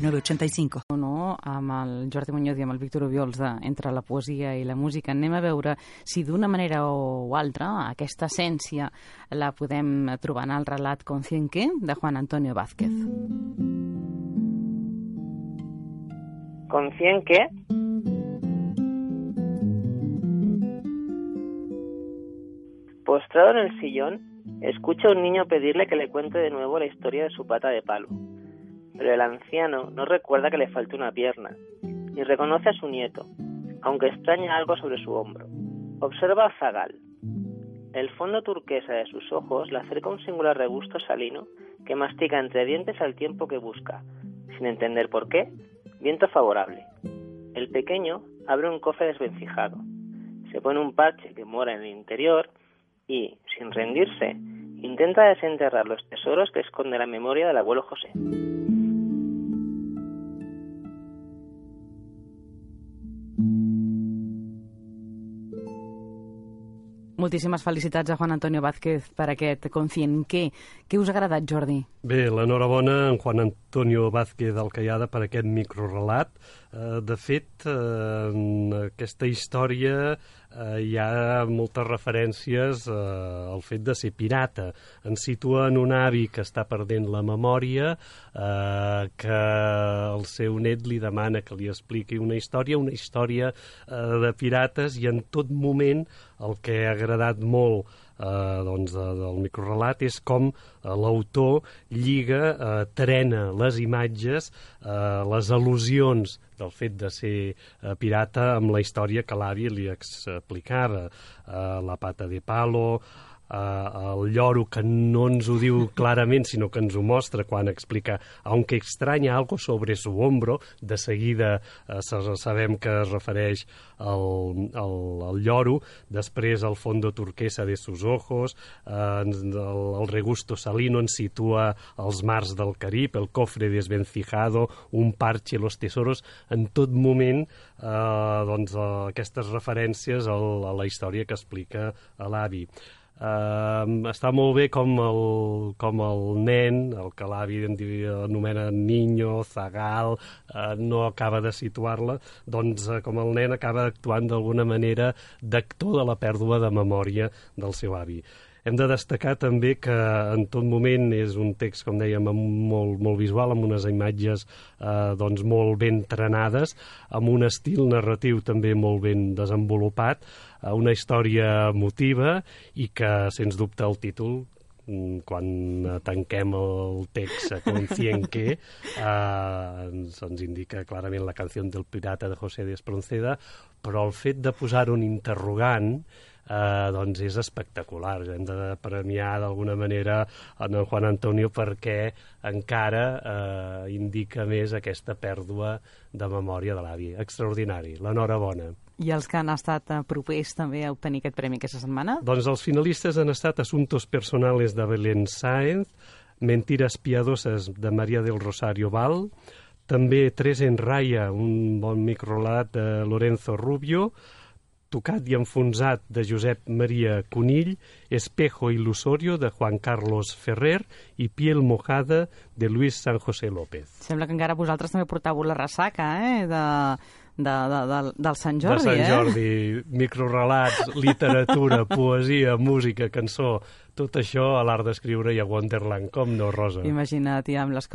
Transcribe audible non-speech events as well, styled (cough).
906985. No, amb el Jordi Muñoz i amb el Víctor Obiols de Entre la poesia i la música anem a veure si d'una manera o altra aquesta essència la podem trobar en el relat Conscienque de Juan Antonio Vázquez. Conscienque Postrado en el sillón, escucha a un niño pedirle que le cuente de nuevo la historia de su pata de palo pero el anciano no recuerda que le falte una pierna, ni reconoce a su nieto, aunque extraña algo sobre su hombro. Observa a Zagal. El fondo turquesa de sus ojos le acerca un singular regusto salino que mastica entre dientes al tiempo que busca, sin entender por qué, viento favorable. El pequeño abre un cofre desvencijado, se pone un parche que mora en el interior y, sin rendirse, intenta desenterrar los tesoros que esconde la memoria del abuelo José. Moltíssimes felicitats a Juan Antonio Vázquez per aquest Concient. Què, què us ha agradat, Jordi? Bé, l'enhorabona en Juan Antonio Vázquez Alcayada per aquest microrelat. Eh, de fet, eh, en aquesta història eh, hi ha moltes referències al fet de ser pirata. Ens situa en un avi que està perdent la memòria, que el seu net li demana que li expliqui una història, una història de pirates, i en tot moment el que ha agradat molt eh, doncs, de, del microrelat és com eh, l'autor lliga, eh, trena les imatges, eh, les al·lusions del fet de ser eh, pirata amb la història que l'avi li explicava. Eh, la pata de palo, eh, el lloro que no ens ho diu clarament, sinó que ens ho mostra quan explica aunque extraña algo sobre su hombro, de seguida eh, sabem que es refereix al, al, al lloro, després el fondo turquesa de sus ojos, eh, el, el regusto salino ens situa els mars del Carib, el cofre desvencijado, un parche, los tesoros, en tot moment eh, doncs, eh, aquestes referències a la història que explica l'avi. Uh, està molt bé com el, com el nen, el que l'avi anomena niño, zagal, uh, no acaba de situar-la, doncs uh, com el nen acaba actuant d'alguna manera d'actor de la pèrdua de memòria del seu avi. Hem de destacar també que en tot moment és un text, com dèiem, molt, molt visual, amb unes imatges eh, doncs molt ben trenades, amb un estil narratiu també molt ben desenvolupat, una història emotiva i que, sens dubte, el títol mm, quan tanquem el text Concienque (laughs) eh, ens, ens indica clarament la canció del pirata de José de Espronceda, però el fet de posar un interrogant eh, doncs és espectacular. Hem de premiar d'alguna manera en el Juan Antonio perquè encara eh, indica més aquesta pèrdua de memòria de l'avi. Extraordinari. L'enhorabona. I els que han estat eh, propers també a obtenir aquest premi aquesta setmana? Doncs els finalistes han estat Asuntos Personales de Belén Sáenz, Mentiras Piadoses de Maria del Rosario Val, també Tres en Raya, un bon microlat de Lorenzo Rubio, tocat i enfonsat de Josep Maria Conill, Espejo il·lusorio de Juan Carlos Ferrer i Piel mojada de Luis San José López. Sembla que encara vosaltres també portàveu la ressaca, eh?, de, de, de, de, del Sant Jordi, de Sant eh? Jordi, microrelats, literatura, (laughs) poesia, música, cançó, tot això a l'art d'escriure i a Wonderland, com no, Rosa? Imagina't, ja, amb les